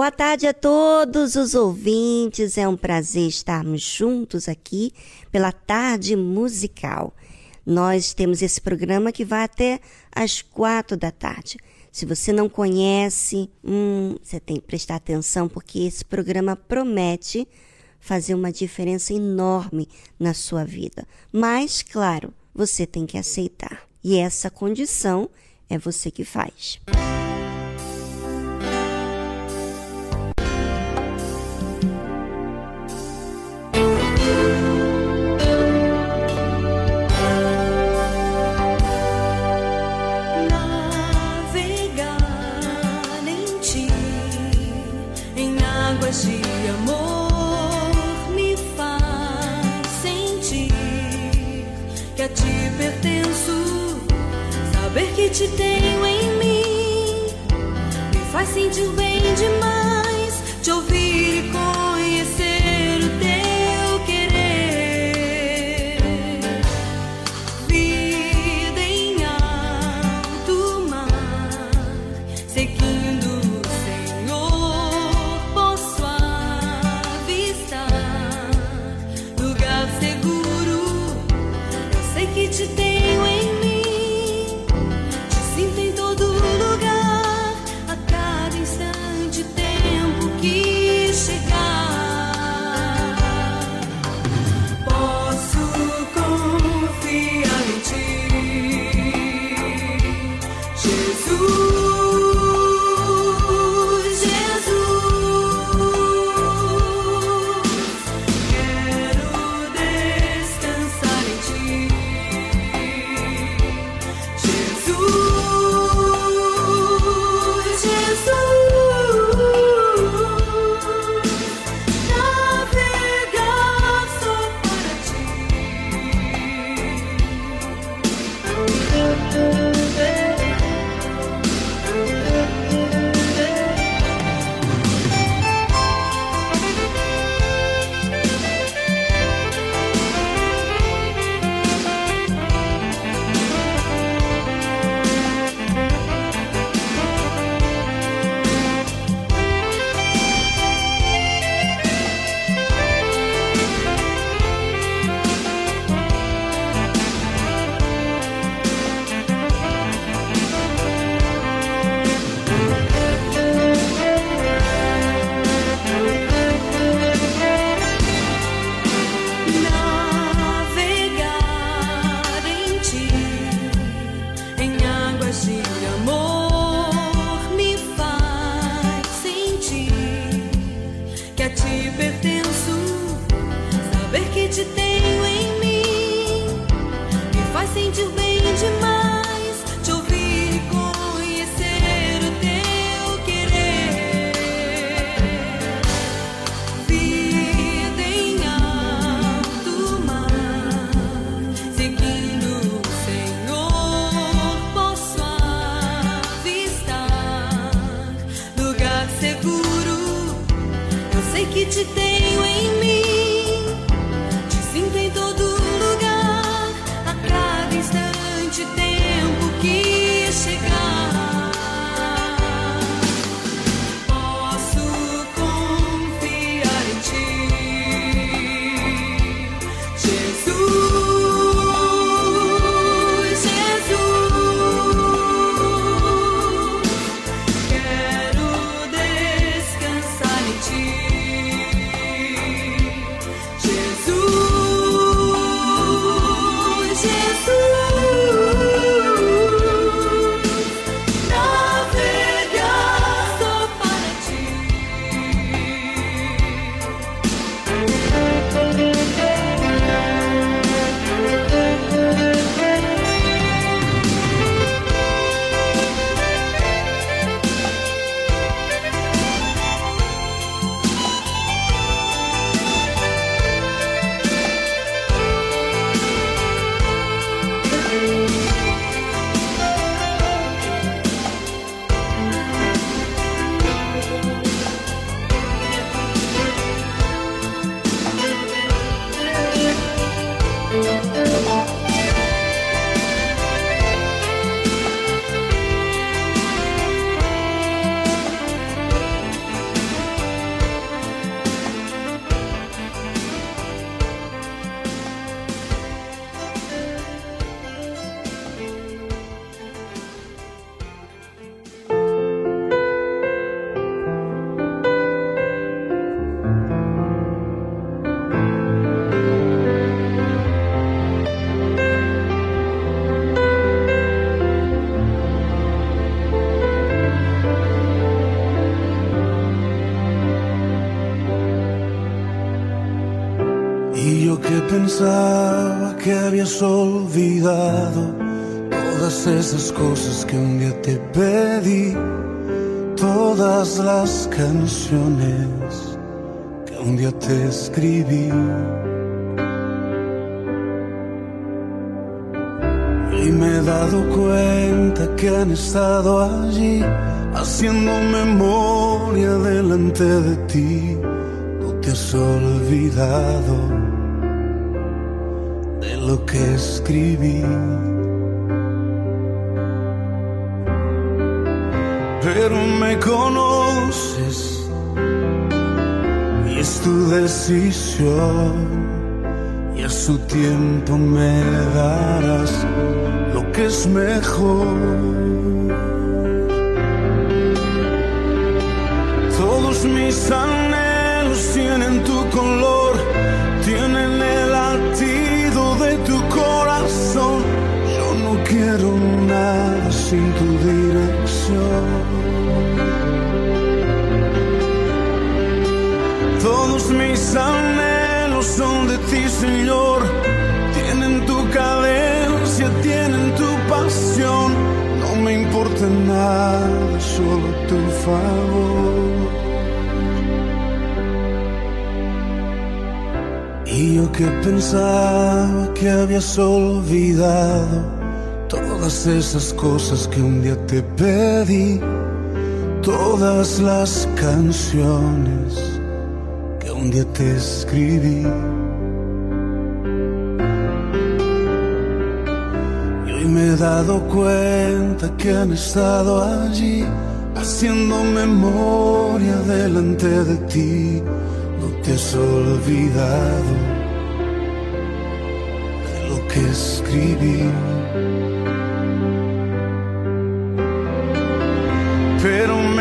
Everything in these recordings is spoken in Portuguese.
Boa tarde a todos os ouvintes. É um prazer estarmos juntos aqui pela tarde musical. Nós temos esse programa que vai até às quatro da tarde. Se você não conhece, hum, você tem que prestar atenção porque esse programa promete fazer uma diferença enorme na sua vida. Mas, claro, você tem que aceitar. E essa condição é você que faz. Música te tenho em mim. Me faz sentir bem demais Y yo que pensaba que habías olvidado todas esas cosas que un día te pedí, todas las canciones que un día te escribí. Y me he dado cuenta que han estado allí haciendo memoria delante de ti. No te has olvidado lo que escribí. Pero me conoces y es tu decisión y a su tiempo me darás lo que es mejor. Todos mis anhelos tienen tu color, Todos mis anhelos son de ti, Señor. Tienen tu cadencia, tienen tu pasión. No me importa nada, solo tu favor. Y yo que pensaba que habías olvidado todas esas cosas que un día te pedí, todas las canciones que un día te escribí. Y hoy me he dado cuenta que han estado allí haciendo memoria delante de ti. No te has olvidado de lo que escribí.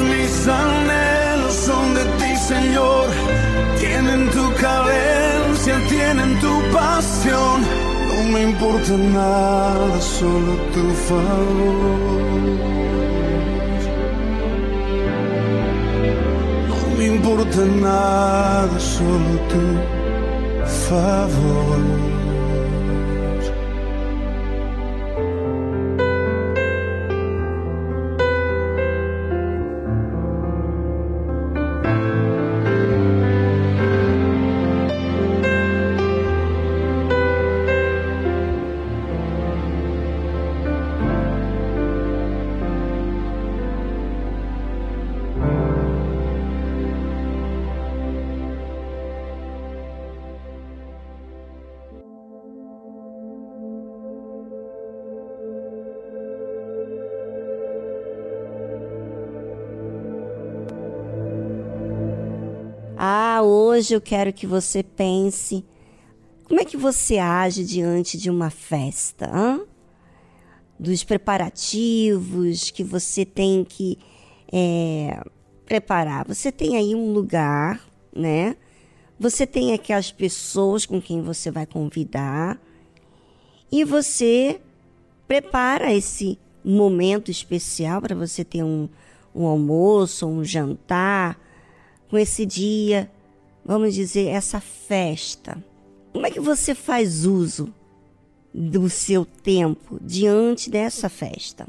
mis anhelos son de ti, Señor. Tienen tu cadencia, tienen tu pasión. No me importa nada, solo tu favor. No me importa nada, solo tu favor. Hoje eu quero que você pense como é que você age diante de uma festa, hã? dos preparativos que você tem que é, preparar. Você tem aí um lugar, né? Você tem aquelas pessoas com quem você vai convidar e você prepara esse momento especial para você ter um, um almoço, um jantar com esse dia, vamos dizer, essa festa. Como é que você faz uso do seu tempo diante dessa festa?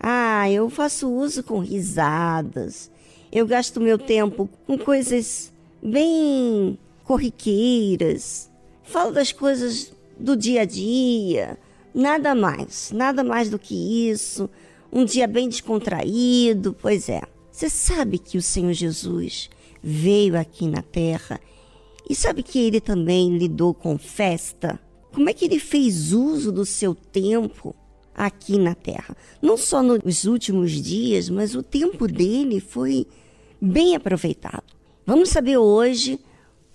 Ah, eu faço uso com risadas. Eu gasto meu tempo com coisas bem corriqueiras. Falo das coisas do dia a dia, nada mais, nada mais do que isso. Um dia bem descontraído, pois é. Você sabe que o Senhor Jesus veio aqui na terra e sabe que ele também lidou com festa? Como é que ele fez uso do seu tempo aqui na terra? Não só nos últimos dias, mas o tempo dele foi bem aproveitado. Vamos saber hoje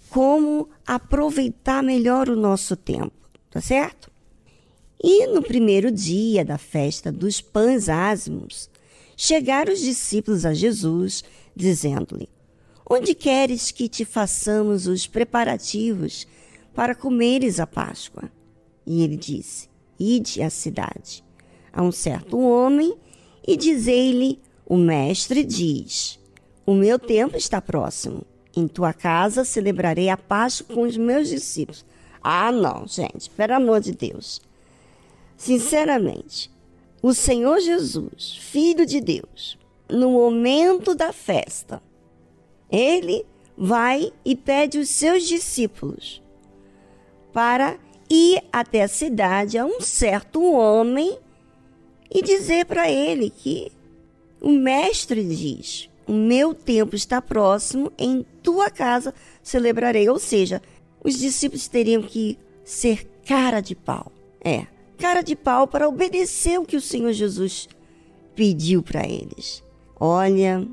como aproveitar melhor o nosso tempo, tá certo? E no primeiro dia da festa dos pães ázimos, chegaram os discípulos a Jesus, dizendo-lhe: Onde queres que te façamos os preparativos para comeres a Páscoa? E ele disse: Ide à cidade, a um certo homem, e dizei-lhe: O mestre diz: O meu tempo está próximo. Em tua casa celebrarei a Páscoa com os meus discípulos. Ah, não, gente, pelo amor de Deus. Sinceramente, o Senhor Jesus, Filho de Deus, no momento da festa, ele vai e pede os seus discípulos para ir até a cidade a um certo homem e dizer para ele que o mestre diz: O meu tempo está próximo, em tua casa celebrarei. Ou seja, os discípulos teriam que ser cara de pau. É, cara de pau para obedecer o que o Senhor Jesus pediu para eles. Olha,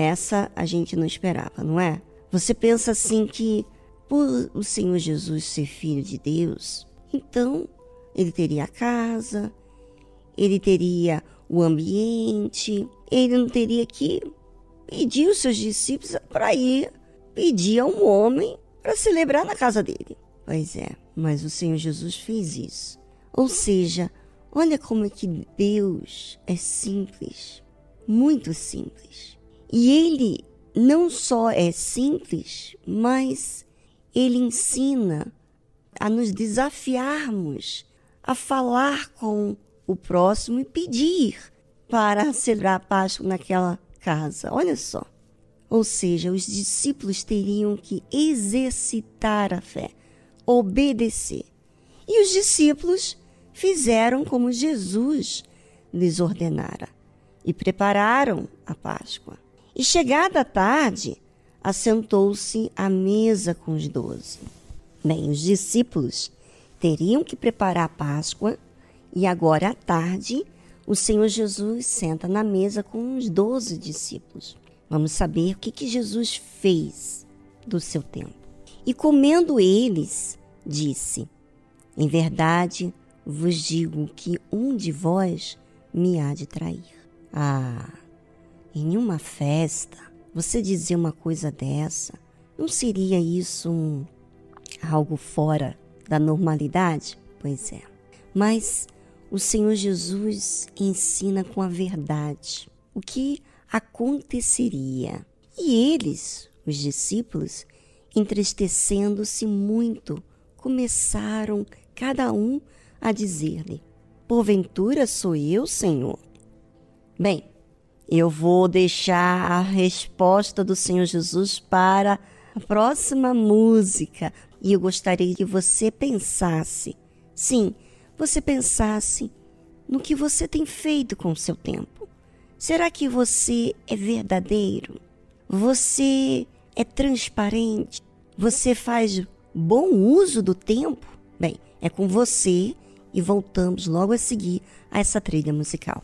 essa a gente não esperava, não é? Você pensa assim que por o Senhor Jesus ser filho de Deus, então ele teria a casa, ele teria o ambiente, ele não teria que pedir os seus discípulos para ir pedir a um homem para celebrar na casa dele. Pois é, mas o Senhor Jesus fez isso. Ou seja, olha como é que Deus é simples, muito simples. E ele não só é simples, mas ele ensina a nos desafiarmos a falar com o próximo e pedir para celebrar a Páscoa naquela casa. Olha só. Ou seja, os discípulos teriam que exercitar a fé, obedecer. E os discípulos fizeram como Jesus lhes ordenara e prepararam a Páscoa. E chegada a tarde, assentou-se à mesa com os doze. Bem, os discípulos teriam que preparar a Páscoa e agora à tarde o Senhor Jesus senta na mesa com os doze discípulos. Vamos saber o que, que Jesus fez do seu tempo. E comendo eles, disse: Em verdade vos digo que um de vós me há de trair. Ah! Em uma festa, você dizer uma coisa dessa, não seria isso um, algo fora da normalidade? Pois é. Mas o Senhor Jesus ensina com a verdade o que aconteceria. E eles, Os discípulos, entristecendo-se muito, começaram cada um a dizer-lhe: Porventura sou eu, Senhor? Bem, eu vou deixar a resposta do Senhor Jesus para a próxima música e eu gostaria que você pensasse, sim, você pensasse no que você tem feito com o seu tempo. Será que você é verdadeiro? Você é transparente? Você faz bom uso do tempo? Bem, é com você e voltamos logo a seguir a essa trilha musical.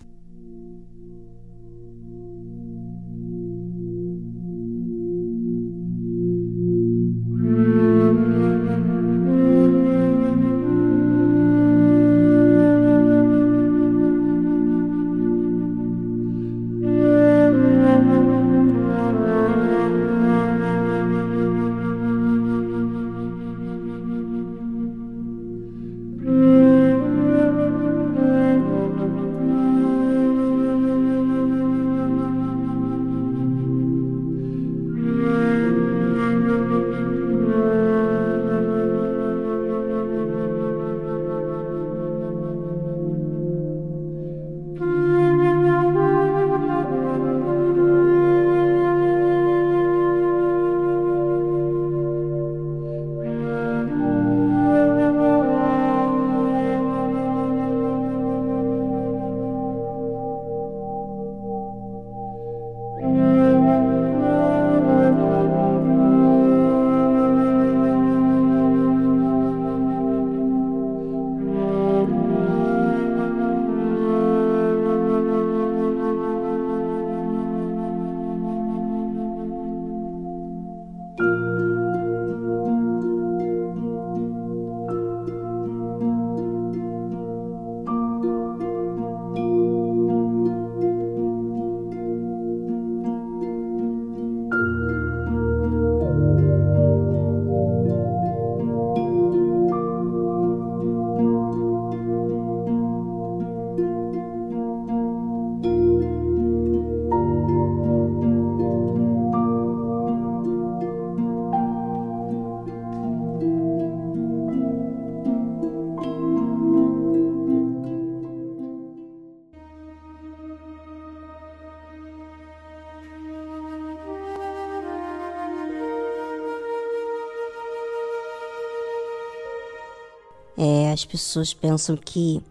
As pessoas pensam que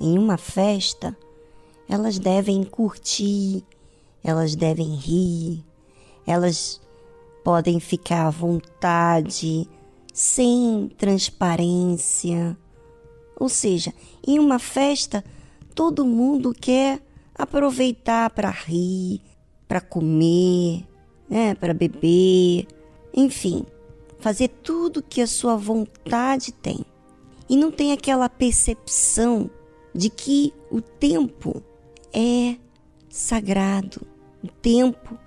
em uma festa elas devem curtir, elas devem rir, elas podem ficar à vontade, sem transparência. Ou seja, em uma festa todo mundo quer aproveitar para rir, para comer, né, para beber, enfim, fazer tudo que a sua vontade tem e não tem aquela percepção de que o tempo é sagrado, o tempo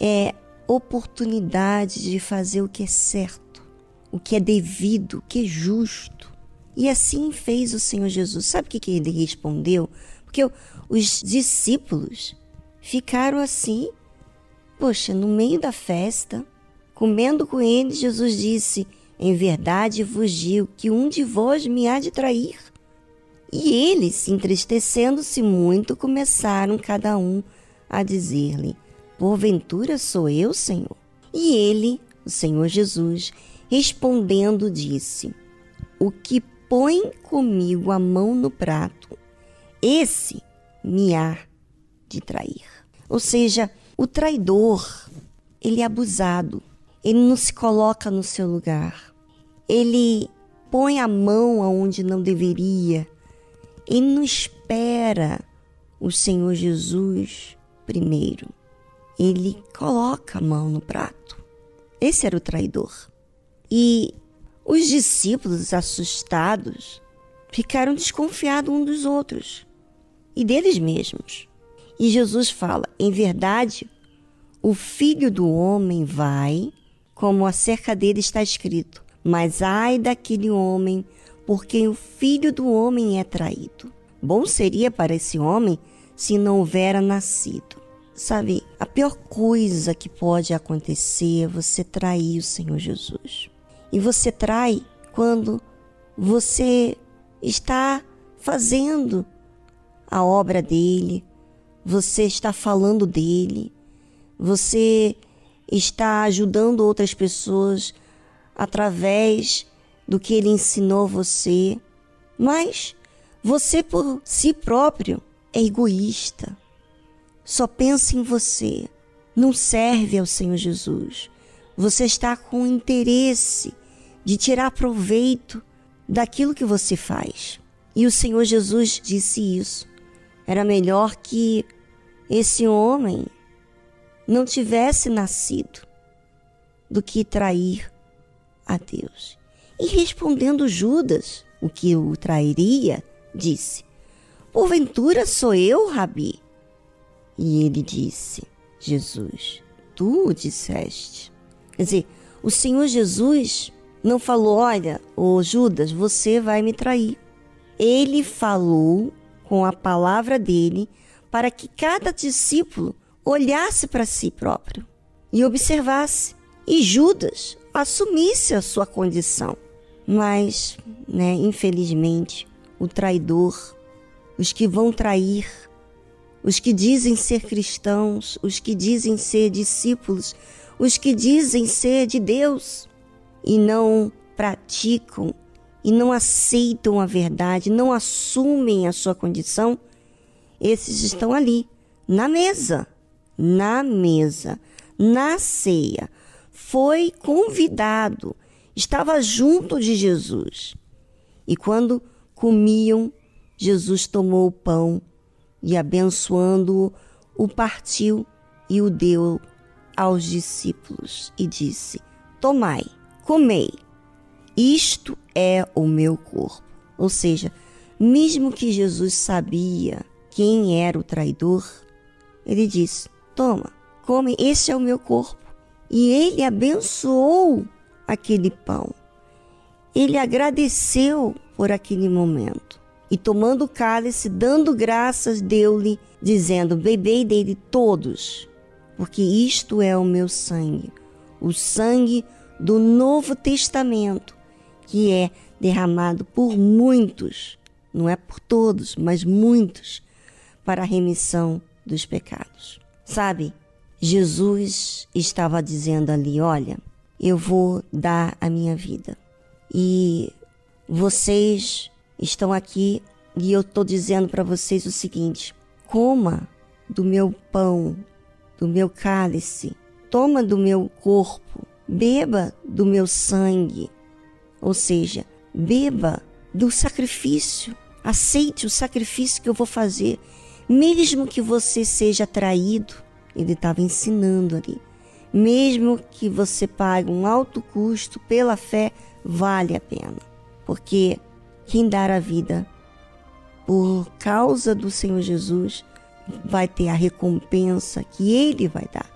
é oportunidade de fazer o que é certo, o que é devido, o que é justo. E assim fez o Senhor Jesus. Sabe o que, ele respondeu? Porque os discípulos ficaram assim, poxa, no meio da festa, comendo com ele, Jesus disse: em verdade vos digo que um de vós me há de trair. E eles, entristecendo-se muito, começaram cada um a dizer-lhe: Porventura sou eu, Senhor? E ele, o Senhor Jesus, respondendo, disse: O que põe comigo a mão no prato, esse me há de trair. Ou seja, o traidor, ele é abusado, ele não se coloca no seu lugar. Ele põe a mão aonde não deveria. Ele não espera o Senhor Jesus primeiro. Ele coloca a mão no prato. Esse era o traidor. E os discípulos, assustados, ficaram desconfiados uns dos outros e deles mesmos. E Jesus fala: em verdade, o filho do homem vai como acerca dele está escrito. Mas ai daquele homem por quem o filho do homem é traído. Bom seria para esse homem se não houvera nascido. sabe, a pior coisa que pode acontecer é você trair o Senhor Jesus. E você trai quando você está fazendo a obra dele, você está falando dele, você está ajudando outras pessoas através do que ele ensinou você, mas você por si próprio é egoísta. Só pensa em você, não serve ao Senhor Jesus. Você está com interesse de tirar proveito daquilo que você faz. E o Senhor Jesus disse isso. Era melhor que esse homem não tivesse nascido do que trair a Deus. E respondendo Judas, o que o trairia, disse: Porventura sou eu, Rabi? E ele disse: Jesus, tu o disseste. Quer dizer, o Senhor Jesus não falou: Olha, ô Judas, você vai me trair. Ele falou com a palavra dele para que cada discípulo olhasse para si próprio e observasse. E Judas assumisse a sua condição. Mas, né, infelizmente, o traidor, os que vão trair, os que dizem ser cristãos, os que dizem ser discípulos, os que dizem ser de Deus e não praticam e não aceitam a verdade, não assumem a sua condição, esses estão ali, na mesa, na mesa, na ceia, foi convidado, estava junto de Jesus. E quando comiam, Jesus tomou o pão e, abençoando-o, o partiu e o deu aos discípulos e disse: Tomai, comei, isto é o meu corpo. Ou seja, mesmo que Jesus sabia quem era o traidor, ele disse: Toma, come, esse é o meu corpo. E ele abençoou aquele pão. Ele agradeceu por aquele momento. E tomando o cálice, dando graças, deu-lhe, dizendo: Bebei dele todos, porque isto é o meu sangue, o sangue do Novo Testamento, que é derramado por muitos, não é por todos, mas muitos, para a remissão dos pecados. Sabe, Jesus estava dizendo ali: Olha, eu vou dar a minha vida. E vocês estão aqui e eu estou dizendo para vocês o seguinte: coma do meu pão, do meu cálice, toma do meu corpo, beba do meu sangue. Ou seja, beba do sacrifício, aceite o sacrifício que eu vou fazer, mesmo que você seja traído ele estava ensinando ali. Mesmo que você pague um alto custo pela fé, vale a pena. Porque quem dar a vida por causa do Senhor Jesus vai ter a recompensa que ele vai dar.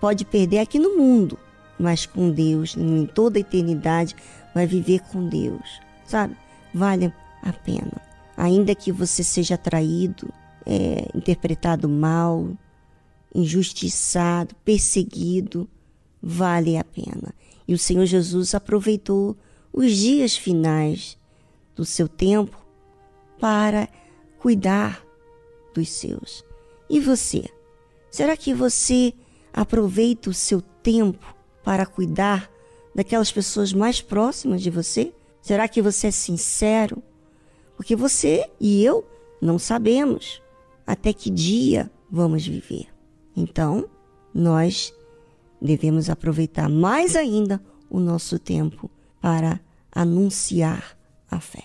Pode perder aqui no mundo, mas com Deus, em toda a eternidade, vai viver com Deus. Sabe? Vale a pena. Ainda que você seja traído, é, interpretado mal, injustiçado, perseguido, vale a pena. E o Senhor Jesus aproveitou os dias finais do seu tempo para cuidar dos seus. E você? Será que você aproveita o seu tempo para cuidar daquelas pessoas mais próximas de você? Será que você é sincero? Porque você e eu não sabemos até que dia vamos viver. Então, nós devemos aproveitar mais ainda o nosso tempo para anunciar a fé.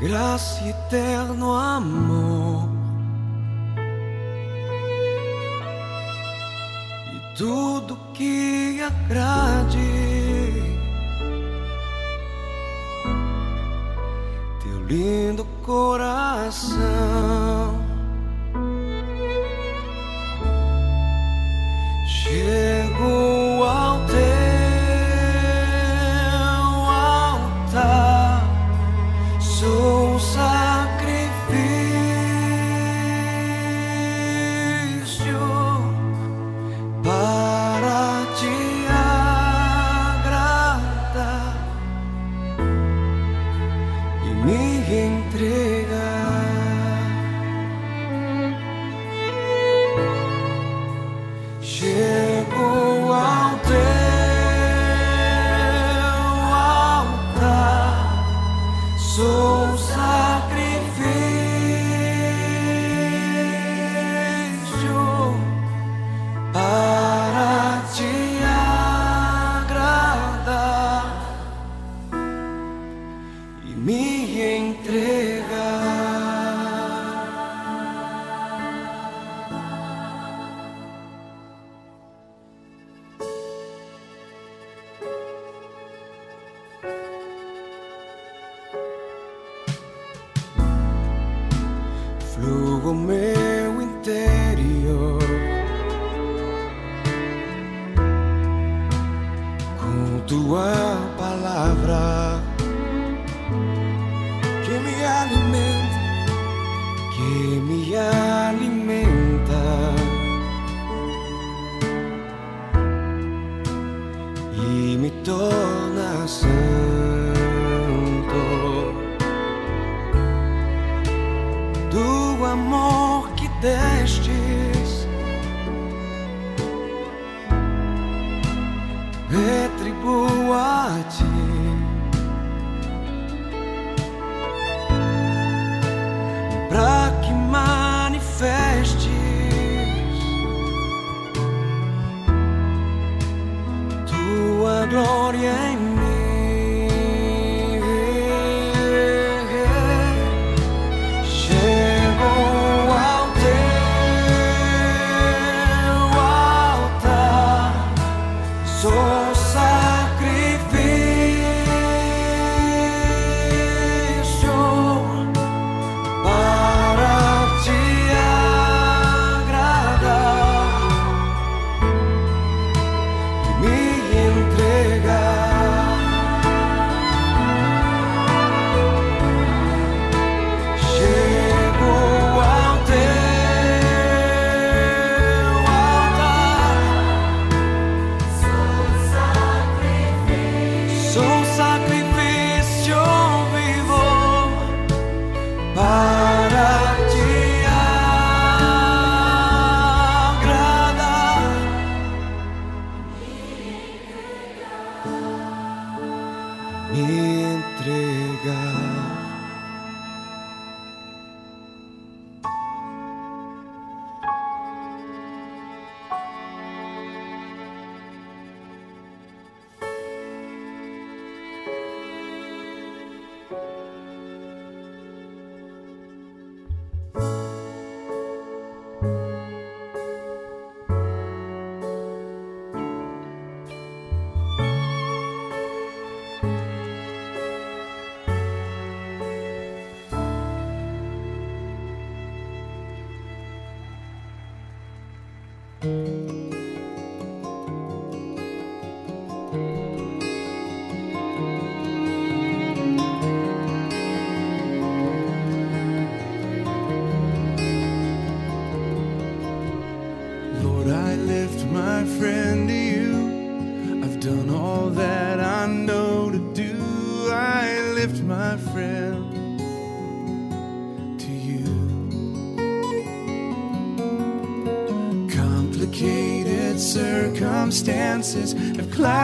Grâce eterno amor. E tudo que agrade. Teu lindo coração. faces have.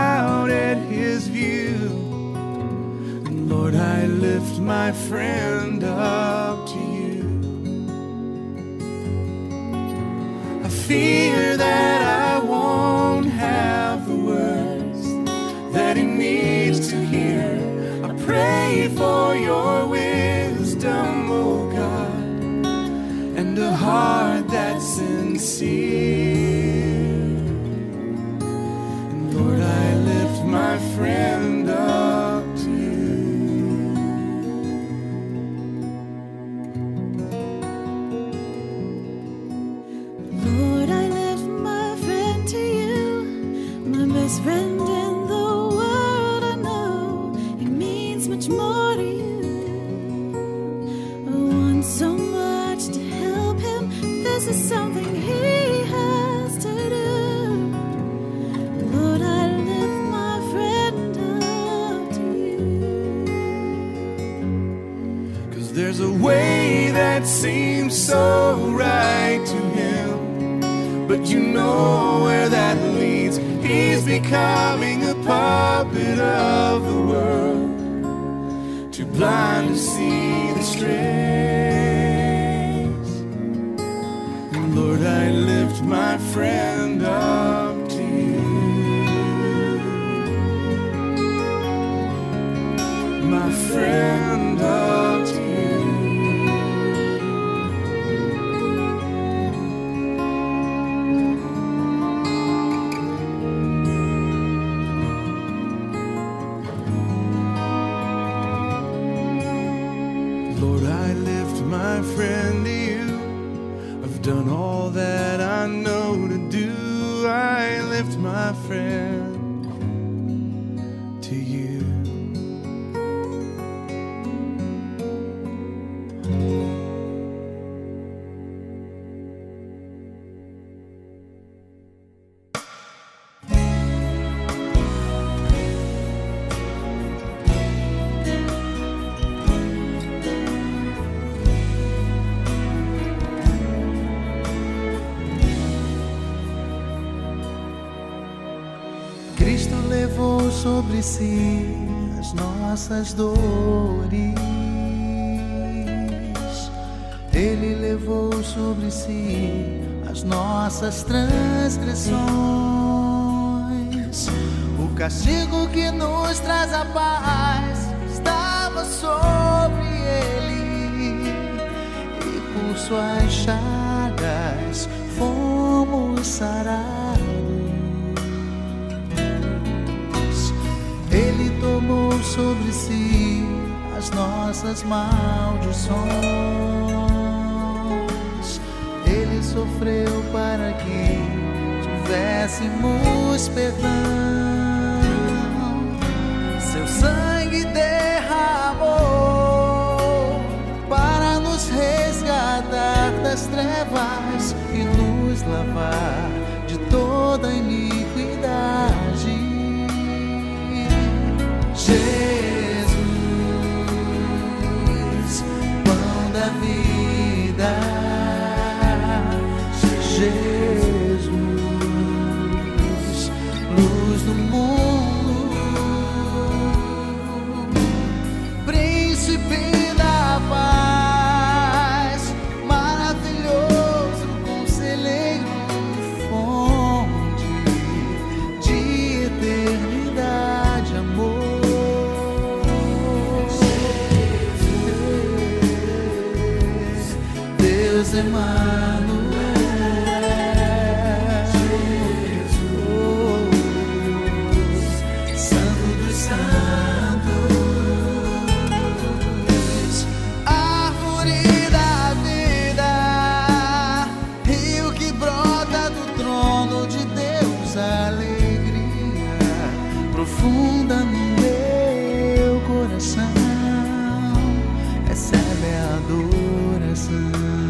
my friend. Oh. cure-se as nossas dores. Ele levou sobre si as nossas transgressões. O castigo que nos traz a paz estava sobre ele, e por suas chagas fomos sarados. sobre si as nossas maldições. Ele sofreu para que tivéssemos perdão. Seu sangue derramou para nos resgatar das trevas. semeadoras adoração.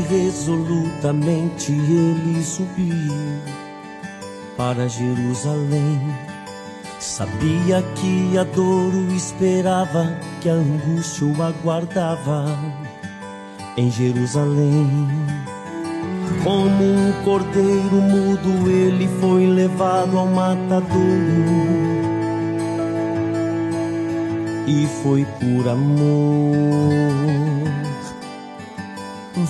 Resolutamente, ele subiu para Jerusalém. Sabia que a dor o esperava, que a angústia o aguardava em Jerusalém. Como um cordeiro mudo, ele foi levado ao matadouro. E foi por amor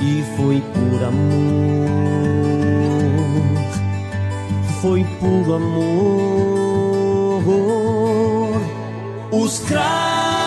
e foi por amor, foi por amor. Os cravos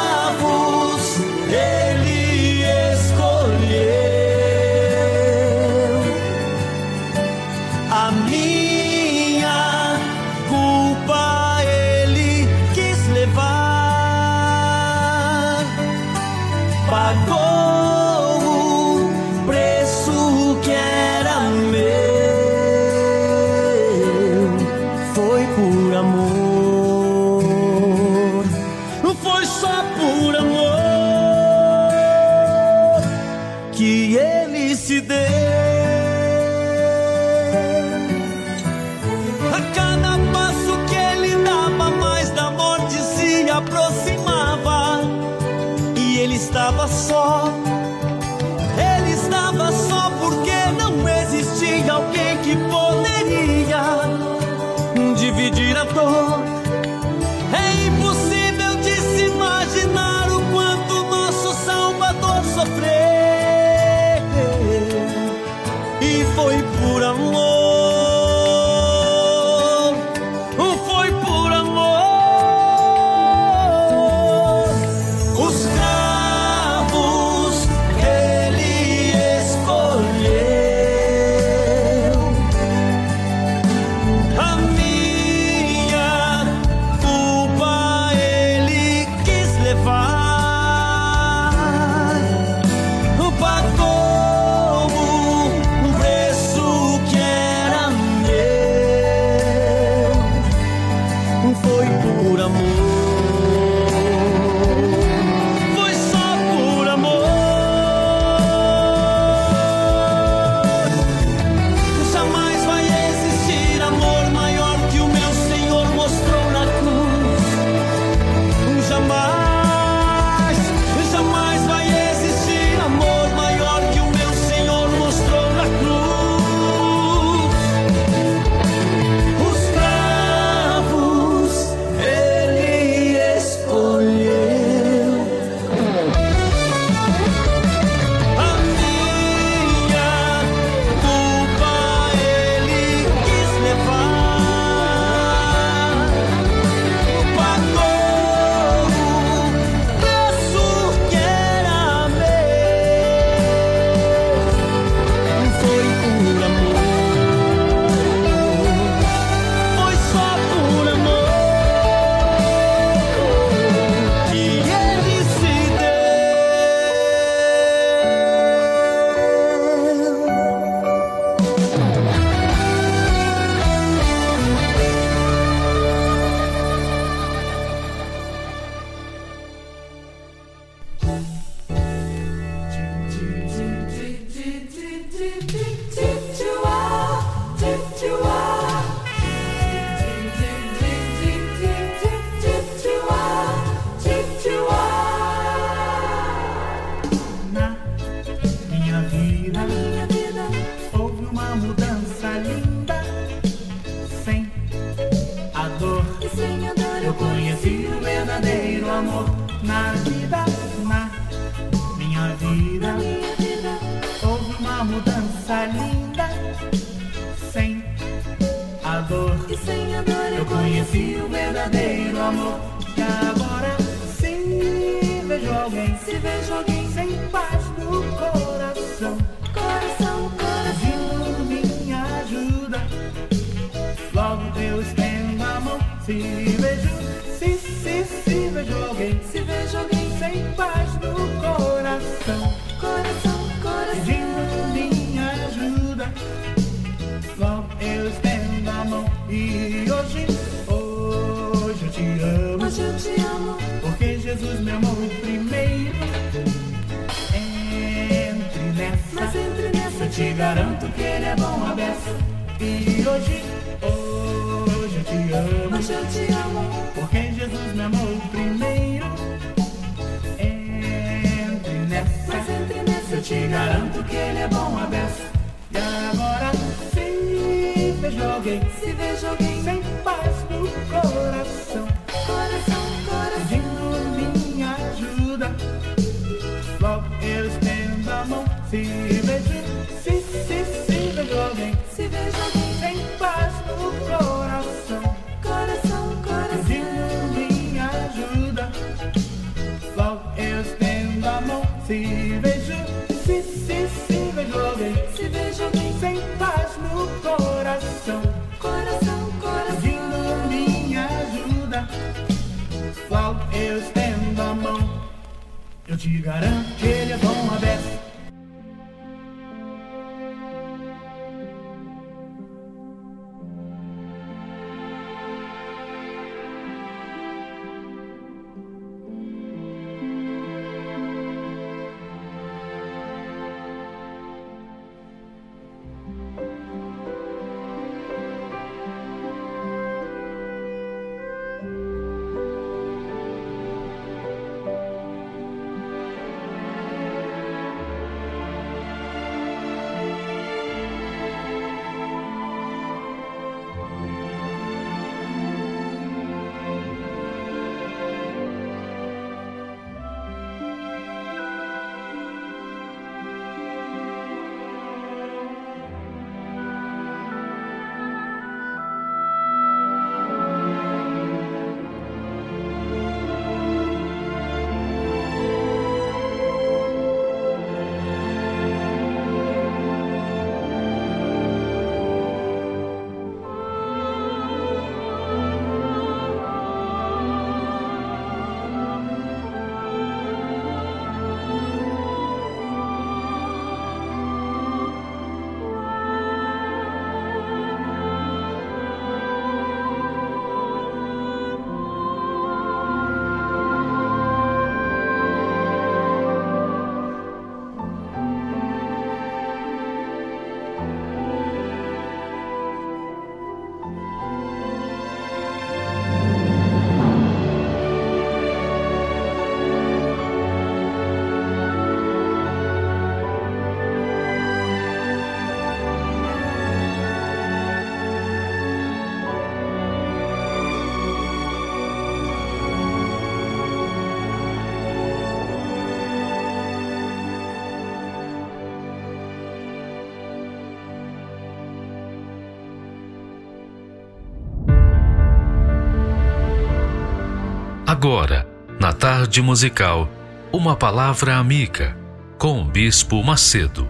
Agora, na tarde musical, uma palavra amiga com o Bispo Macedo.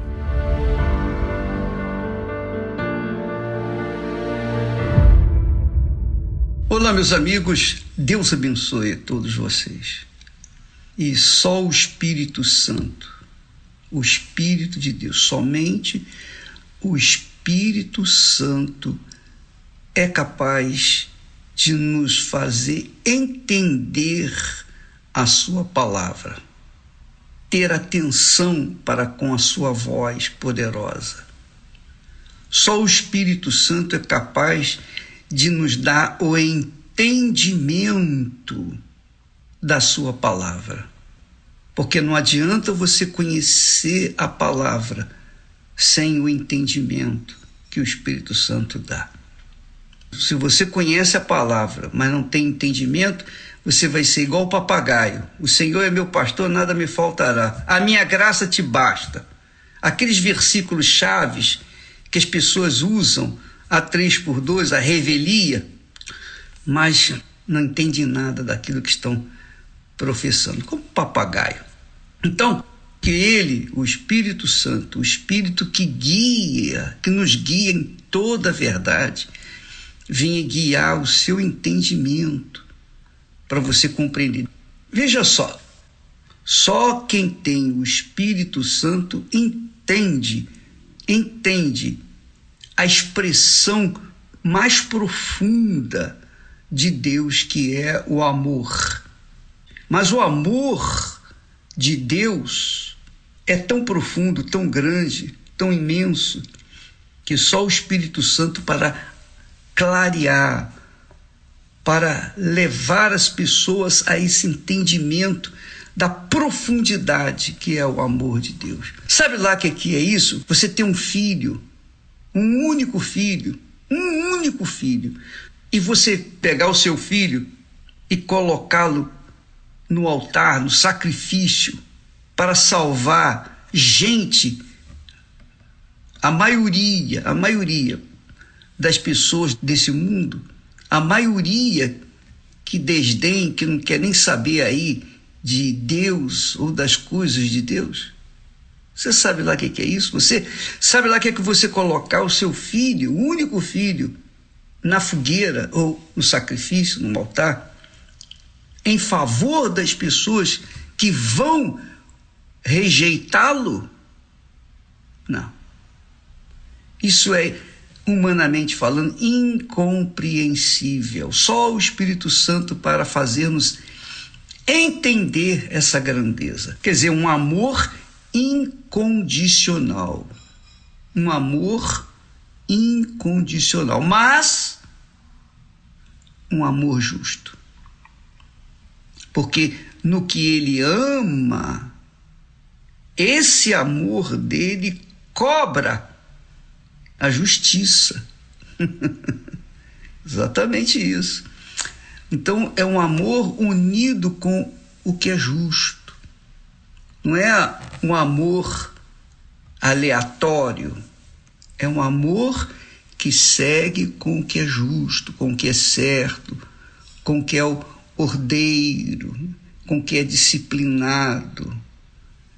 Olá, meus amigos, Deus abençoe a todos vocês. E só o Espírito Santo, o Espírito de Deus, somente o Espírito Santo é capaz de nos fazer entender a Sua palavra, ter atenção para com a Sua voz poderosa. Só o Espírito Santo é capaz de nos dar o entendimento da Sua palavra. Porque não adianta você conhecer a palavra sem o entendimento que o Espírito Santo dá. Se você conhece a palavra, mas não tem entendimento, você vai ser igual o papagaio. O Senhor é meu pastor, nada me faltará. A minha graça te basta. Aqueles versículos chaves que as pessoas usam a 3 por 2, a revelia, mas não entendem nada daquilo que estão professando, como papagaio. Então, que ele, o Espírito Santo, o Espírito que guia, que nos guia em toda a verdade, venha guiar o seu entendimento para você compreender. Veja só, só quem tem o Espírito Santo entende, entende a expressão mais profunda de Deus, que é o amor. Mas o amor de Deus é tão profundo, tão grande, tão imenso, que só o Espírito Santo para clarear, para levar as pessoas a esse entendimento da profundidade que é o amor de Deus. Sabe lá que aqui é isso? Você tem um filho, um único filho, um único filho, e você pegar o seu filho e colocá-lo no altar, no sacrifício, para salvar gente, a maioria, a maioria das pessoas desse mundo, a maioria que desdém, que não quer nem saber aí de Deus ou das coisas de Deus. Você sabe lá o que é isso? Você sabe lá o que é que você colocar o seu filho, o único filho, na fogueira ou no sacrifício, no altar? em favor das pessoas que vão rejeitá-lo? Não. Isso é, humanamente falando, incompreensível. Só o Espírito Santo para fazer-nos entender essa grandeza. Quer dizer, um amor incondicional. Um amor incondicional, mas um amor justo porque no que ele ama, esse amor dele cobra a justiça. Exatamente isso. Então é um amor unido com o que é justo. Não é um amor aleatório. É um amor que segue com o que é justo, com o que é certo, com o que é o, ordeiro, com que é disciplinado.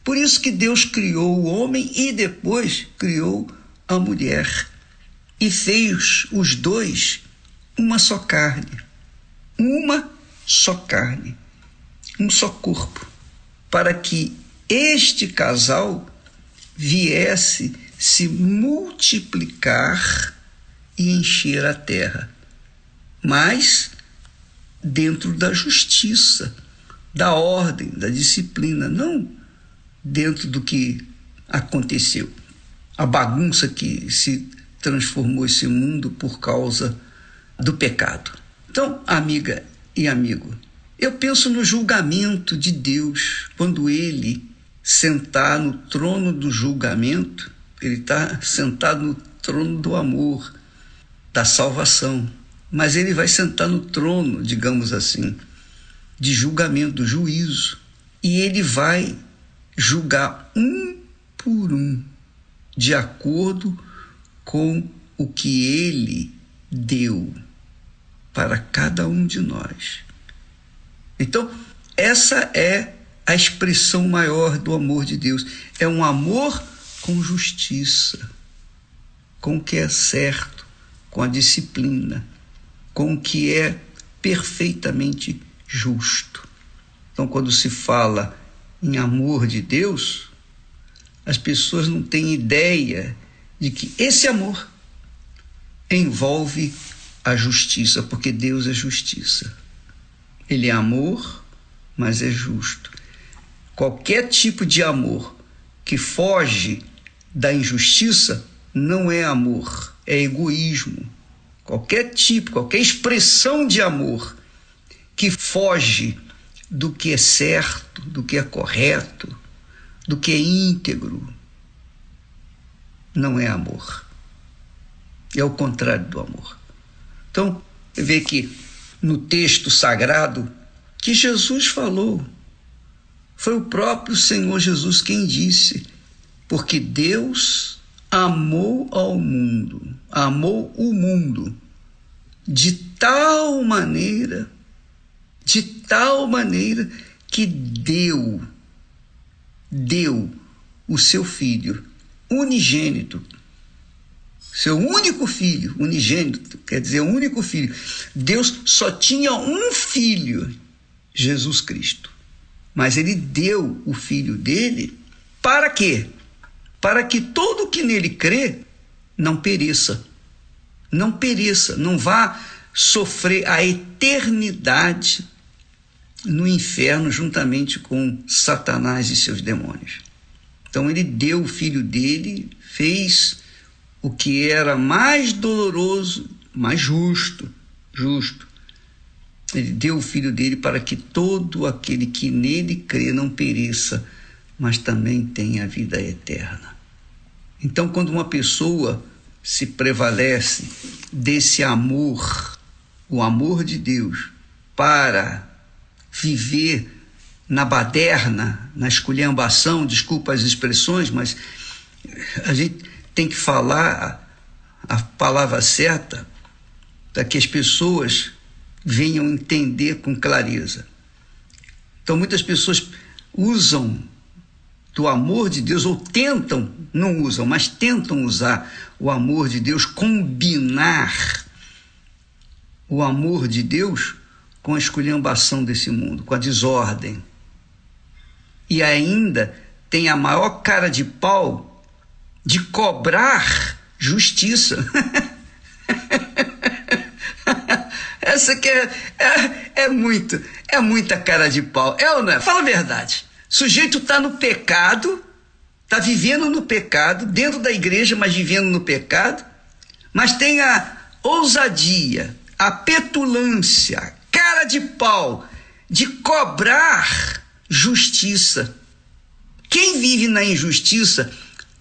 Por isso que Deus criou o homem e depois criou a mulher e fez os dois uma só carne, uma só carne, um só corpo, para que este casal viesse se multiplicar e encher a terra. Mas dentro da justiça, da ordem, da disciplina, não dentro do que aconteceu. A bagunça que se transformou esse mundo por causa do pecado. Então, amiga e amigo, eu penso no julgamento de Deus quando ele sentar no trono do julgamento, ele está sentado no trono do amor, da salvação mas ele vai sentar no trono, digamos assim, de julgamento, do juízo, e ele vai julgar um por um, de acordo com o que ele deu para cada um de nós. Então, essa é a expressão maior do amor de Deus. É um amor com justiça, com o que é certo, com a disciplina com o que é perfeitamente justo. Então, quando se fala em amor de Deus, as pessoas não têm ideia de que esse amor envolve a justiça, porque Deus é justiça. Ele é amor, mas é justo. Qualquer tipo de amor que foge da injustiça não é amor, é egoísmo, qualquer tipo, qualquer expressão de amor que foge do que é certo, do que é correto, do que é íntegro, não é amor. É o contrário do amor. Então, vê que no texto sagrado que Jesus falou, foi o próprio Senhor Jesus quem disse: Porque Deus amou ao mundo, amou o mundo de tal maneira, de tal maneira que deu, deu o seu filho unigênito, seu único filho, unigênito, quer dizer, o único filho. Deus só tinha um filho, Jesus Cristo. Mas ele deu o filho dele para quê? Para que todo que nele crê não pereça. Não pereça, não vá sofrer a eternidade no inferno juntamente com Satanás e seus demônios. Então ele deu o filho dele, fez o que era mais doloroso, mais justo, justo. Ele deu o filho dele para que todo aquele que nele crê não pereça, mas também tenha a vida eterna. Então, quando uma pessoa se prevalece desse amor, o amor de Deus, para viver na baderna, na esculhambação, desculpa as expressões, mas a gente tem que falar a, palavra certa para que as pessoas venham entender com clareza. Então, muitas pessoas usam do amor de Deus, ou tentam, não usam, mas tentam usar o amor de Deus, combinar o amor de Deus com a esculhambação desse mundo, com a desordem. E ainda tem a maior cara de pau de cobrar justiça. Essa que é, é, é, muito, é muita cara de pau. É ou não é? Fala a verdade. O sujeito está no pecado, está vivendo no pecado, dentro da igreja, mas vivendo no pecado, mas tem a ousadia, a petulância, cara de pau de cobrar justiça. Quem vive na injustiça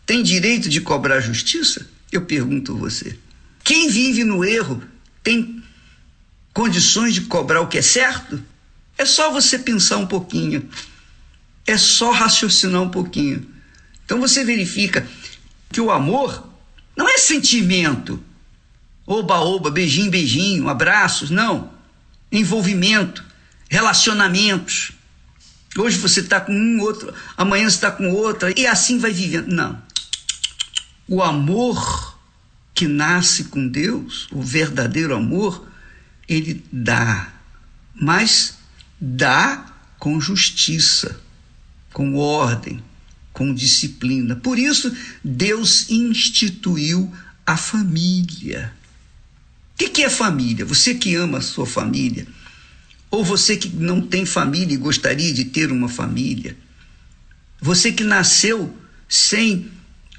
tem direito de cobrar justiça? Eu pergunto você. Quem vive no erro tem condições de cobrar o que é certo? É só você pensar um pouquinho. É só raciocinar um pouquinho. Então você verifica que o amor não é sentimento. Oba-oba, beijinho, beijinho, abraços, não. Envolvimento, relacionamentos. Hoje você está com um, outro, amanhã você está com outra, e assim vai vivendo. Não. O amor que nasce com Deus, o verdadeiro amor, ele dá, mas dá com justiça, com ordem, com disciplina. Por isso, Deus instituiu a família. O que é família? Você que ama a sua família, ou você que não tem família e gostaria de ter uma família, você que nasceu sem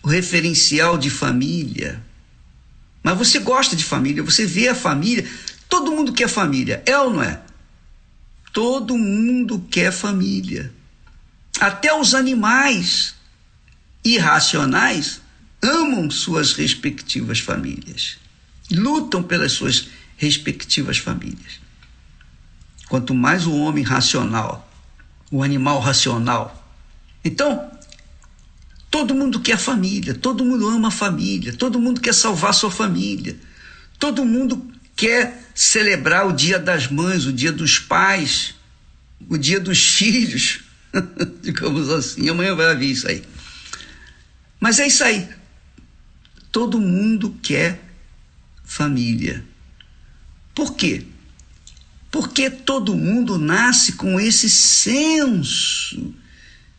o referencial de família. Mas você gosta de família, você vê a família. Todo mundo quer família, é ou não é? Todo mundo quer família. Até os animais irracionais amam suas respectivas famílias, lutam pelas suas respectivas famílias. Quanto mais o homem racional, o animal racional. Então, Todo mundo quer família, todo mundo ama a família, todo mundo quer salvar sua família, todo mundo quer celebrar o dia das mães, o dia dos pais, o dia dos filhos, digamos assim. Amanhã vai haver isso aí. Mas é isso aí. Todo mundo quer família. Por quê? Porque todo mundo nasce com esse senso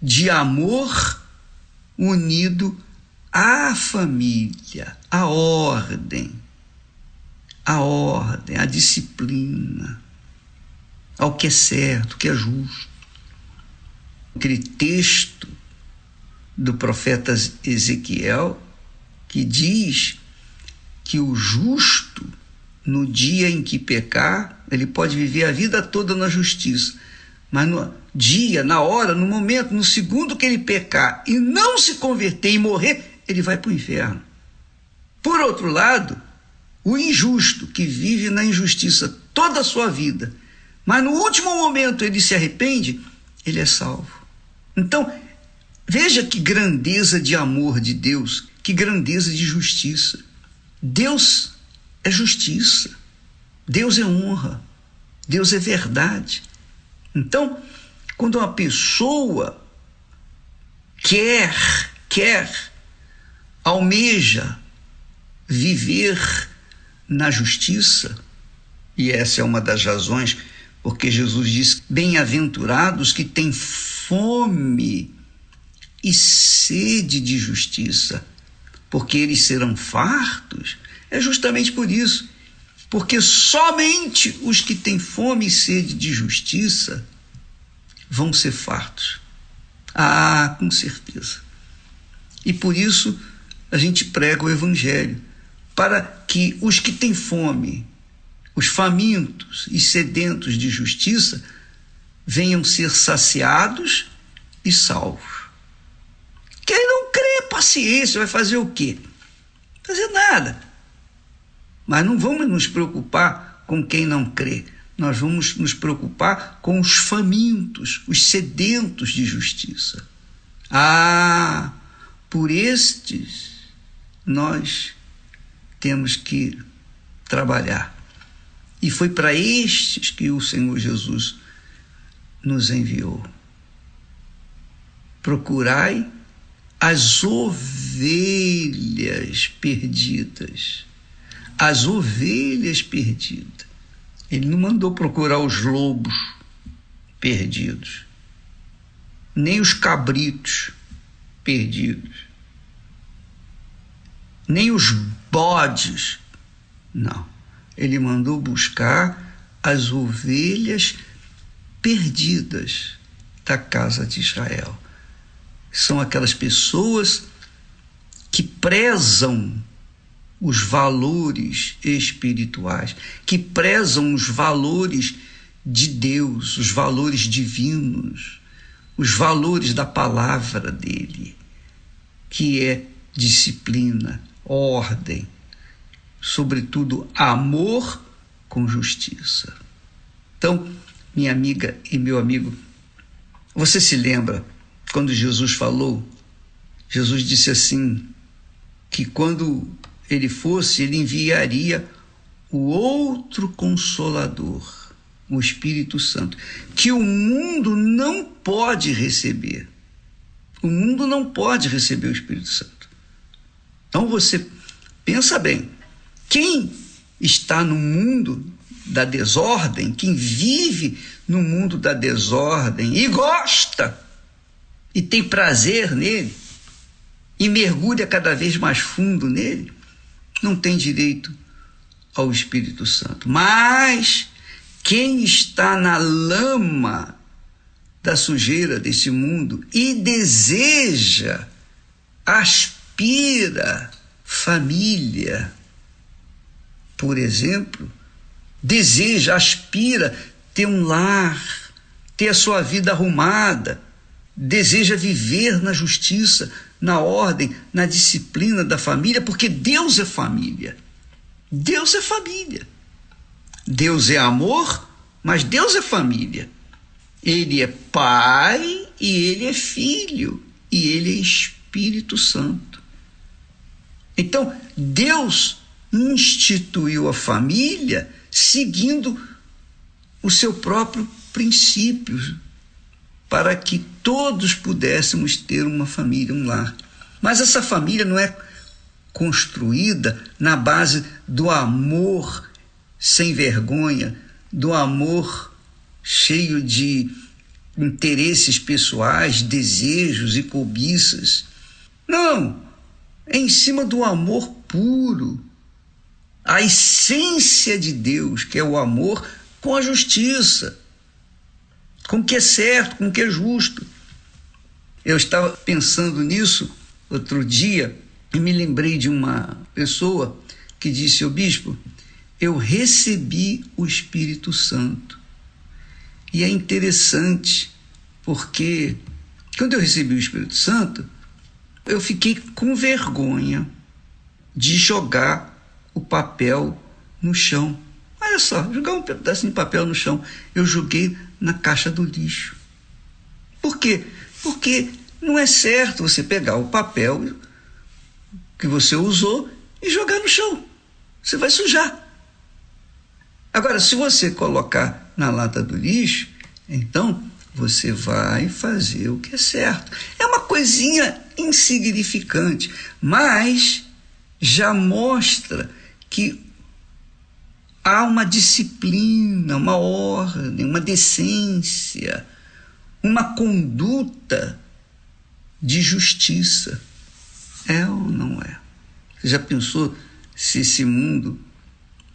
de amor unido à família, à ordem, à ordem, à disciplina, ao que é certo, que é justo. Aquele texto do profeta Ezequiel que diz que o justo, no dia em que pecar, ele pode viver a vida toda na justiça, mas no dia, na hora, no momento, no segundo que ele pecar e não se converter e morrer, ele vai para o inferno. Por outro lado, o injusto que vive na injustiça toda a sua vida, mas no último momento ele se arrepende, ele é salvo. Então, Veja que grandeza de amor de Deus, que grandeza de justiça. Deus é justiça, Deus é honra, Deus é verdade. Então, quando uma pessoa quer, quer, almeja viver na justiça, e essa é uma das razões porque Jesus diz: Bem-aventurados que têm fome e sede de justiça, porque eles serão fartos. É justamente por isso, porque somente os que têm fome e sede de justiça vão ser fartos. Ah, com certeza. E por isso a gente prega o Evangelho, para que os que têm fome, os famintos e sedentos de justiça, venham ser saciados e salvos. Quem não crê, paciência, vai fazer o quê? Fazer nada. Mas não vamos nos preocupar com quem não crê. Nós vamos nos preocupar com os famintos, os sedentos de justiça. Ah, por estes nós temos que trabalhar. E foi para estes que o Senhor Jesus nos enviou. Procurai as ovelhas perdidas. As ovelhas perdidas. Ele não mandou procurar os lobos perdidos, nem os cabritos perdidos, nem os bodes. Não. Ele mandou buscar as ovelhas perdidas da casa de Israel são aquelas pessoas que prezam os valores espirituais, que prezam os valores de Deus, os valores divinos, os valores da palavra dele, que é disciplina, ordem, sobretudo amor com justiça. Então, minha amiga e meu amigo, você se lembra quando Jesus falou, Jesus disse assim: que quando ele fosse, ele enviaria o outro consolador, o Espírito Santo, que o mundo não pode receber. O mundo não pode receber o Espírito Santo. Então você pensa bem, quem está no mundo da desordem, quem vive no mundo da desordem e gosta e tem prazer nele e mergulha cada vez mais fundo nele, não tem direito ao Espírito Santo. Mas quem está na lama da sujeira desse mundo e deseja, aspira família, por exemplo, deseja, aspira ter um lar, ter a sua vida arrumada, deseja viver na justiça, na ordem, na disciplina da família, porque Deus é família. Deus é família. Deus é amor, mas Deus é família. Ele é pai e ele é filho e ele é Espírito Santo. Então, Deus instituiu a família seguindo o seu próprio princípio, para que todos pudéssemos ter uma família, um lar. Mas essa família não é construída na base do amor sem vergonha, do amor cheio de interesses pessoais, desejos e cobiças. Não, é em cima do amor puro, a essência de Deus, que é o amor com a justiça com o que é certo, com o que é justo. Eu estava pensando nisso outro dia e me lembrei de uma pessoa que disse: "O bispo, eu recebi o Espírito Santo". E é interessante porque quando eu recebi o Espírito Santo, eu fiquei com vergonha de jogar o papel no chão. Olha só, jogar um pedacinho de papel no chão. Eu joguei na caixa do lixo. Por quê? Porque Não é certo você pegar o papel que você usou e jogar no chão. Você vai sujar. Agora, se você colocar na lata do lixo, então você vai fazer o que é certo. É uma coisinha insignificante, mas já mostra que há uma disciplina, uma ordem, uma decência, uma conduta de justiça. É ou não é? Você já pensou se esse mundo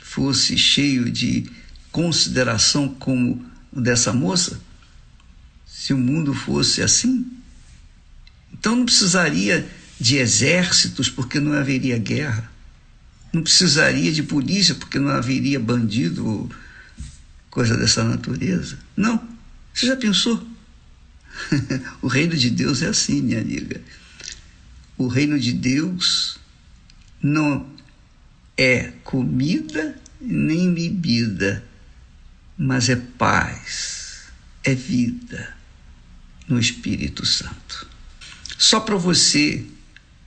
fosse cheio de consideração como o dessa moça? Se o mundo fosse assim? Então não precisaria de exércitos, porque não haveria guerra. Não precisaria de polícia, porque não haveria bandido ou coisa dessa natureza. Não. Você já pensou? o reino de Deus é assim, minha amiga. O reino de Deus não é comida nem bebida, mas é paz, é vida no Espírito Santo. Só para você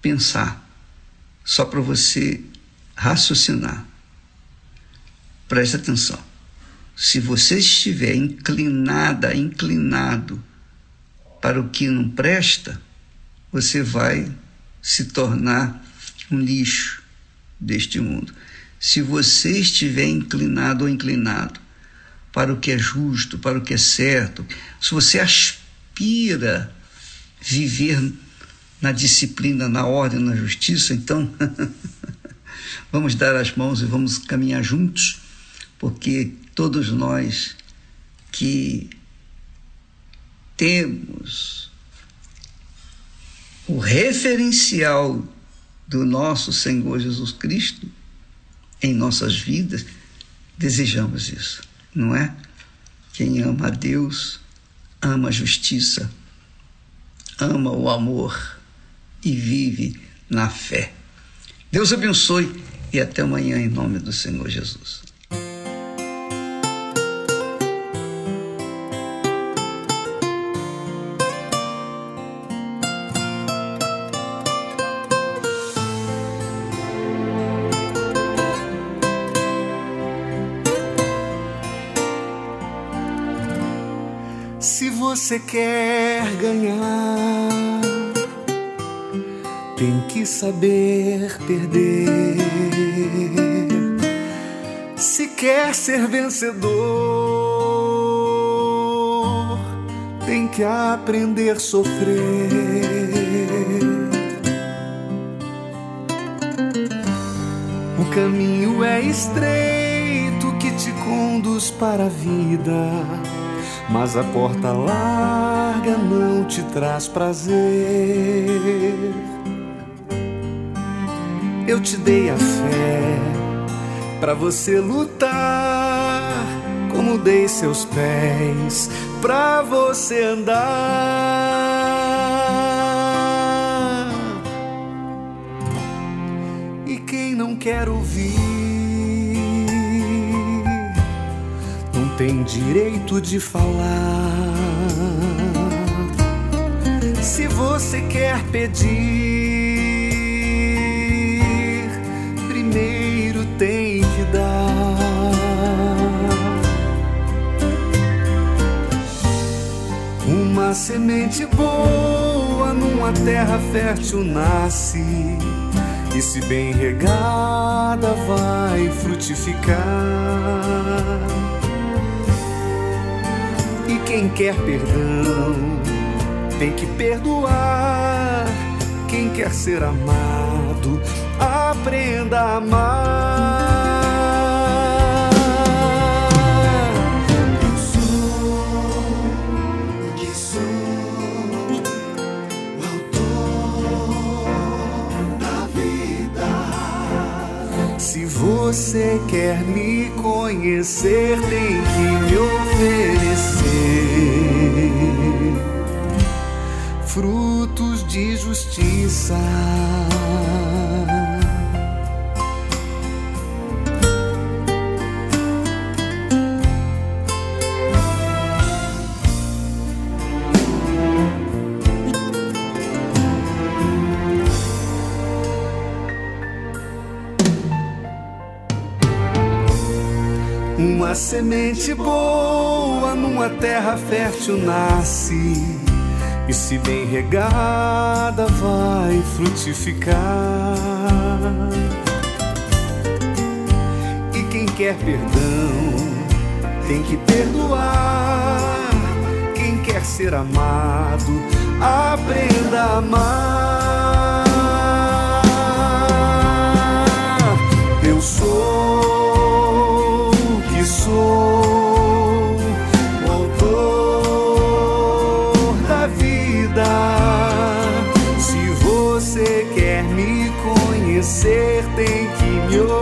pensar, só para você raciocinar. Preste atenção. Se você estiver inclinada, inclinado para o que não presta, você vai se tornar um lixo deste mundo. Se você estiver inclinado ou inclinado para o que é justo, para o que é certo, se você aspira viver na disciplina, na ordem, na justiça, então vamos dar as mãos e vamos caminhar juntos, porque todos nós que temos o referencial do nosso Senhor Jesus Cristo em nossas vidas, desejamos isso, não é? Quem ama a Deus, ama a justiça, ama o amor e vive na fé. Deus abençoe e até amanhã em nome do Senhor Jesus. Se você quer ganhar, tem que saber perder. Se quer ser vencedor, tem que aprender a sofrer. O caminho é estreito que te conduz para a vida mas a porta larga não te traz prazer. Eu te dei a fé para você lutar, como dei seus pés para você andar. E quem não quer ouvir tem direito de falar. Se você quer pedir, Uma semente boa numa terra fértil nasce. E se bem regada, vai frutificar. E quem quer perdão tem que perdoar. Quem quer ser amado, aprenda a amar. Você quer me conhecer, tem que me oferecer frutos de justiça. Uma semente boa numa terra fértil nasce. E se bem regada, vai frutificar. E quem quer perdão tem que perdoar. Quem quer ser amado, aprenda a amar. Eu sou tem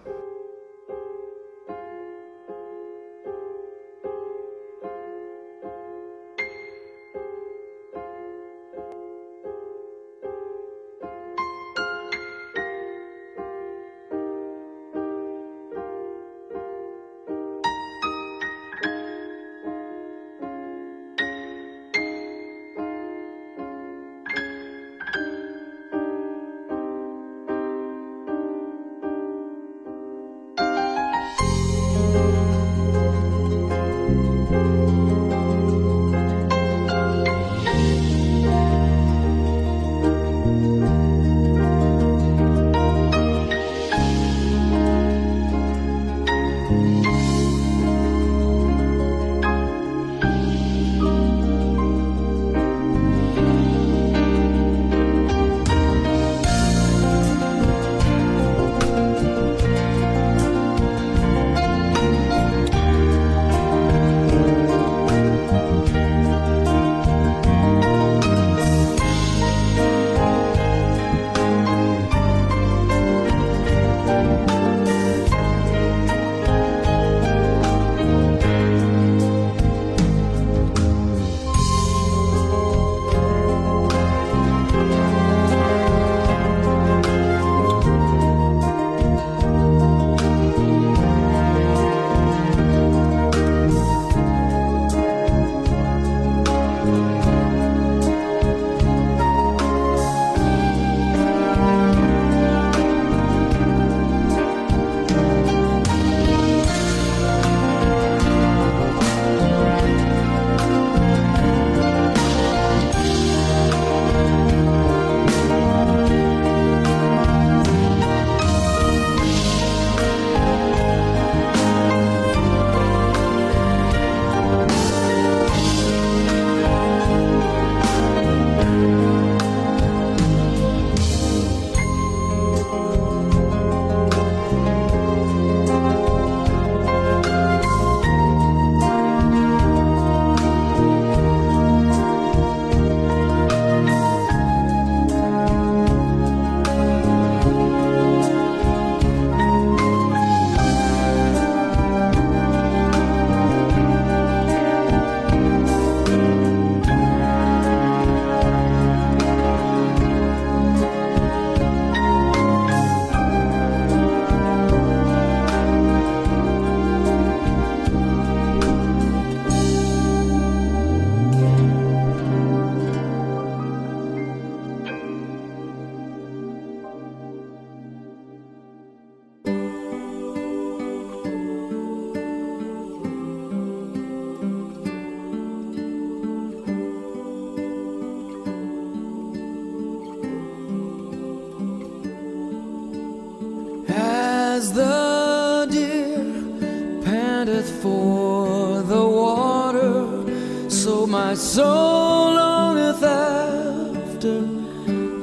so longeth after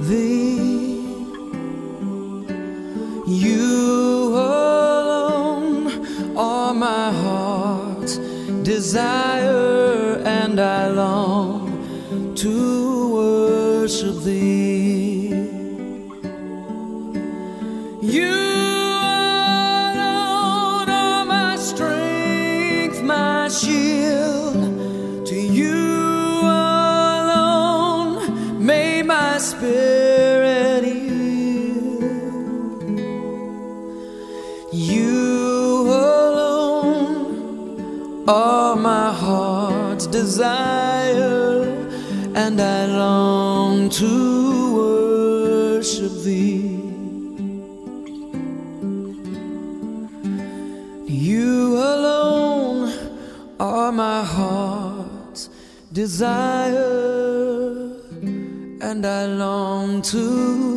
thee. You alone are my heart's desire. to worship thee. You alone are my heart's desire, and I long to.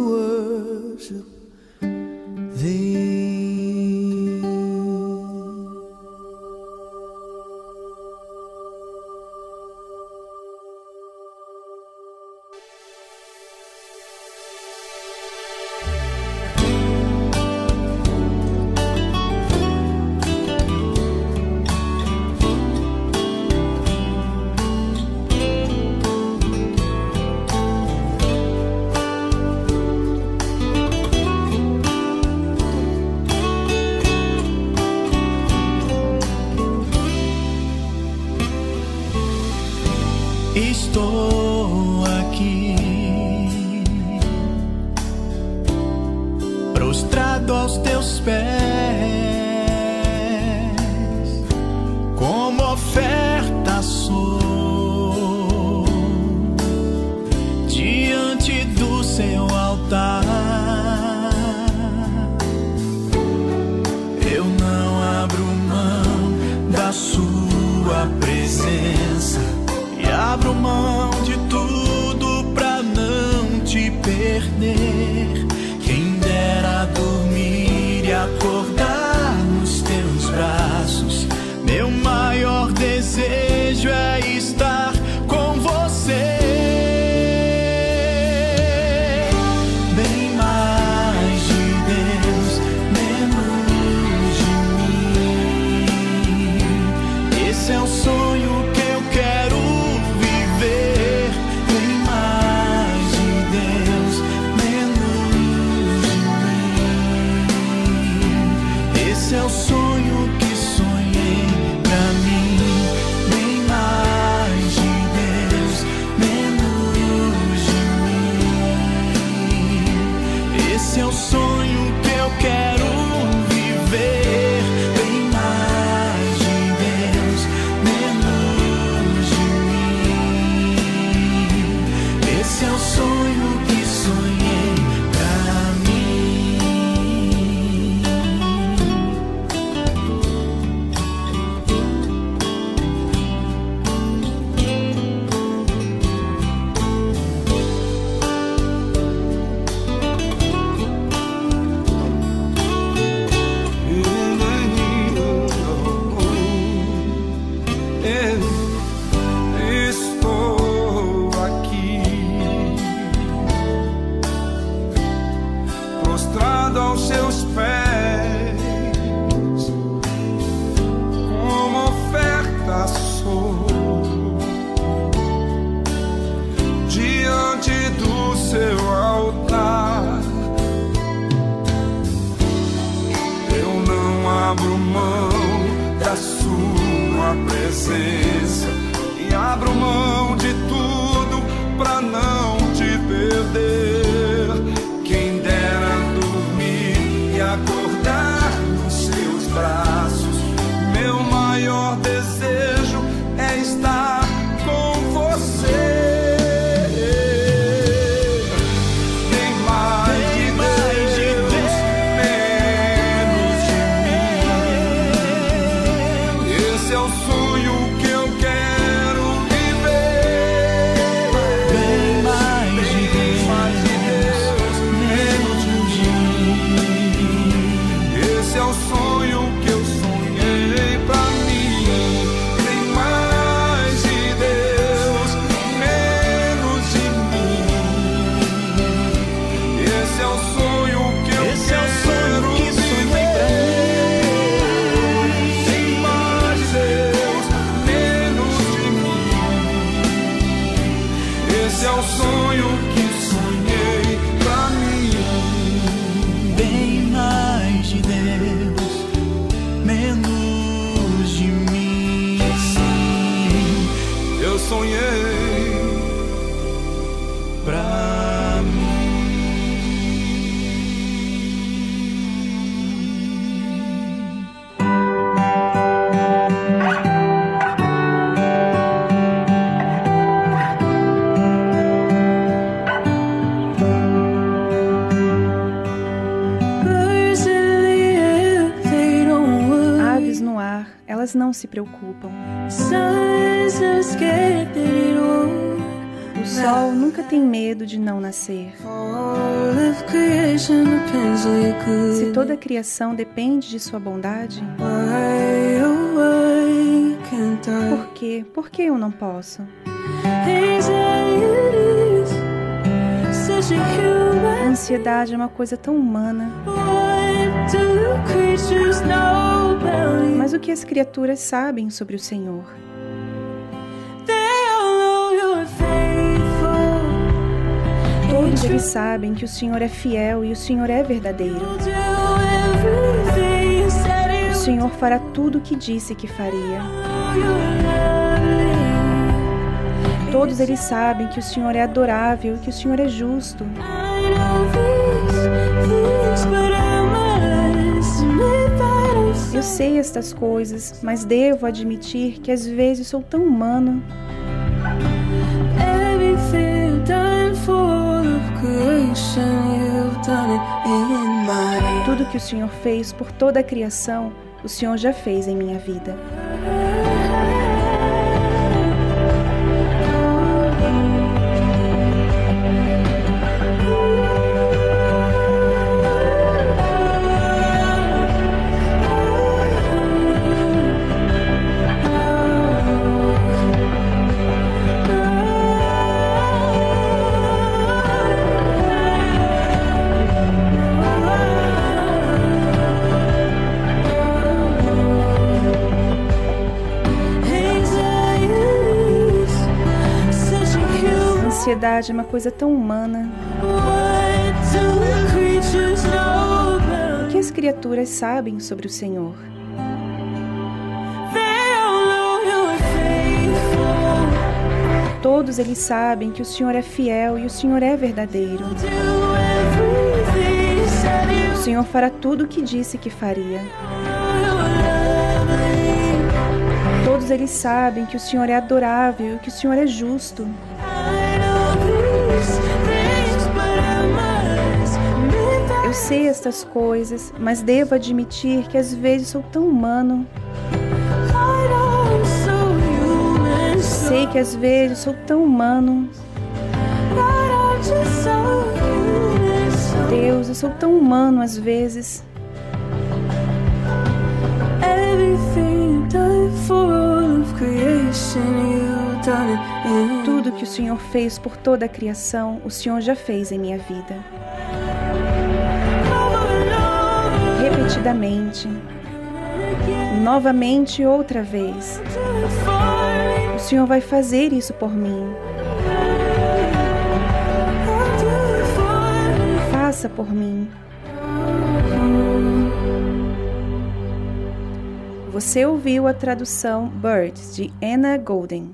Não se preocupam. O sol nunca tem medo de não nascer. Se toda a criação depende de sua bondade, oh, por quê? Por que eu não posso? A ansiedade é uma coisa tão humana. Mas o que as criaturas sabem sobre o Senhor? Todos eles sabem que o Senhor é fiel e o Senhor é verdadeiro. O Senhor fará tudo o que disse que faria. Todos eles sabem que o Senhor é adorável e que o Senhor é justo. Eu sei estas coisas, mas devo admitir que às vezes sou tão humano. Tudo que o Senhor fez por toda a criação, o Senhor já fez em minha vida. Ansiedade é uma coisa tão humana. O que as criaturas sabem sobre o Senhor? Todos eles sabem que o Senhor é fiel e o Senhor é verdadeiro. O Senhor fará tudo o que disse que faria. Todos eles sabem que o Senhor é adorável e que o Senhor é justo. Sei estas coisas, mas devo admitir que às vezes sou tão humano. Sei que às vezes sou tão humano. Deus, eu sou tão humano às vezes. Tudo que o Senhor fez por toda a criação, o Senhor já fez em minha vida. Repetidamente, novamente outra vez. O Senhor vai fazer isso por mim. Faça por mim. Você ouviu a tradução Birds de Anna Golden.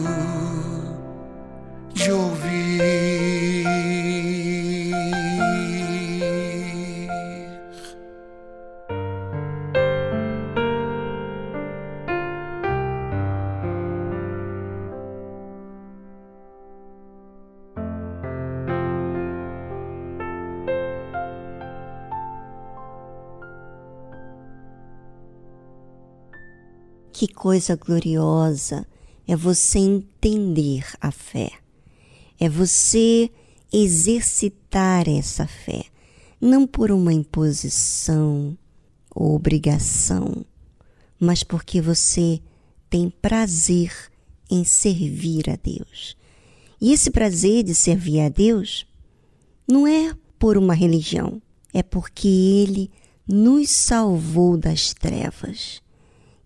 de ouvir. Que coisa gloriosa é você entender a fé. É você exercitar essa fé, não por uma imposição ou obrigação, mas porque você tem prazer em servir a Deus. E esse prazer de servir a Deus não é por uma religião, é porque Ele nos salvou das trevas.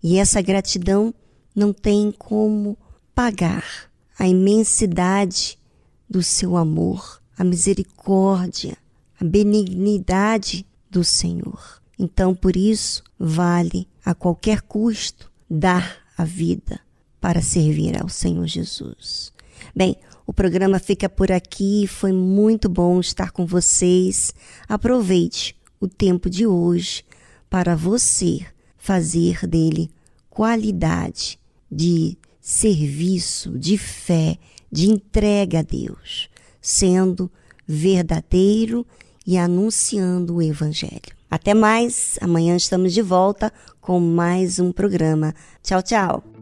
E essa gratidão não tem como pagar a imensidade do seu amor, a misericórdia, a benignidade do Senhor. Então, por isso, vale a qualquer custo dar a vida para servir ao Senhor Jesus. Bem, o programa fica por aqui. Foi muito bom estar com vocês. Aproveite o tempo de hoje para você fazer dele qualidade de serviço, de fé, de entrega a Deus, sendo verdadeiro e anunciando o Evangelho. Até mais, amanhã estamos de volta com mais um programa. Tchau, tchau.